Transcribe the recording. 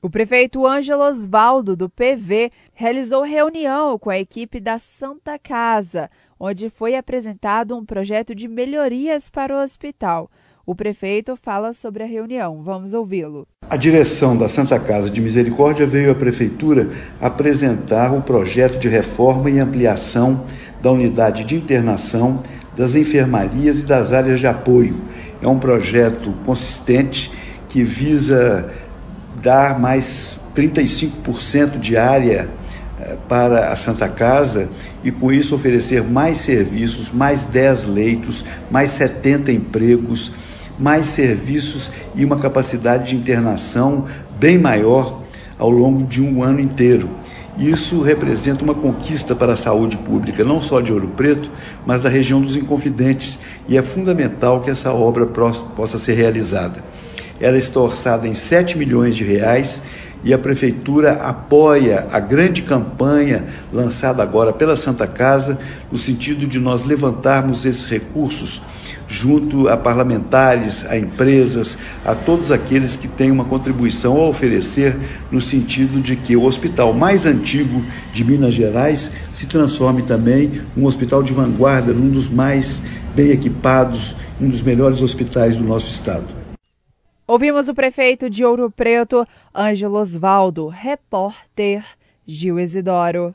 O prefeito Ângelo Osvaldo, do PV, realizou reunião com a equipe da Santa Casa, onde foi apresentado um projeto de melhorias para o hospital. O prefeito fala sobre a reunião. Vamos ouvi-lo. A direção da Santa Casa de Misericórdia veio à prefeitura apresentar o projeto de reforma e ampliação da unidade de internação, das enfermarias e das áreas de apoio. É um projeto consistente que visa dar mais 35% de área eh, para a Santa Casa e com isso oferecer mais serviços, mais 10 leitos, mais 70 empregos mais serviços e uma capacidade de internação bem maior ao longo de um ano inteiro. Isso representa uma conquista para a saúde pública, não só de Ouro Preto, mas da região dos Inconfidentes, e é fundamental que essa obra possa ser realizada. Ela está orçada em 7 milhões de reais e a Prefeitura apoia a grande campanha lançada agora pela Santa Casa, no sentido de nós levantarmos esses recursos junto a parlamentares, a empresas, a todos aqueles que têm uma contribuição a oferecer, no sentido de que o hospital mais antigo de Minas Gerais se transforme também um hospital de vanguarda, num dos mais bem equipados, um dos melhores hospitais do nosso estado. Ouvimos o prefeito de Ouro Preto, Ângelo Osvaldo, repórter Gil Isidoro.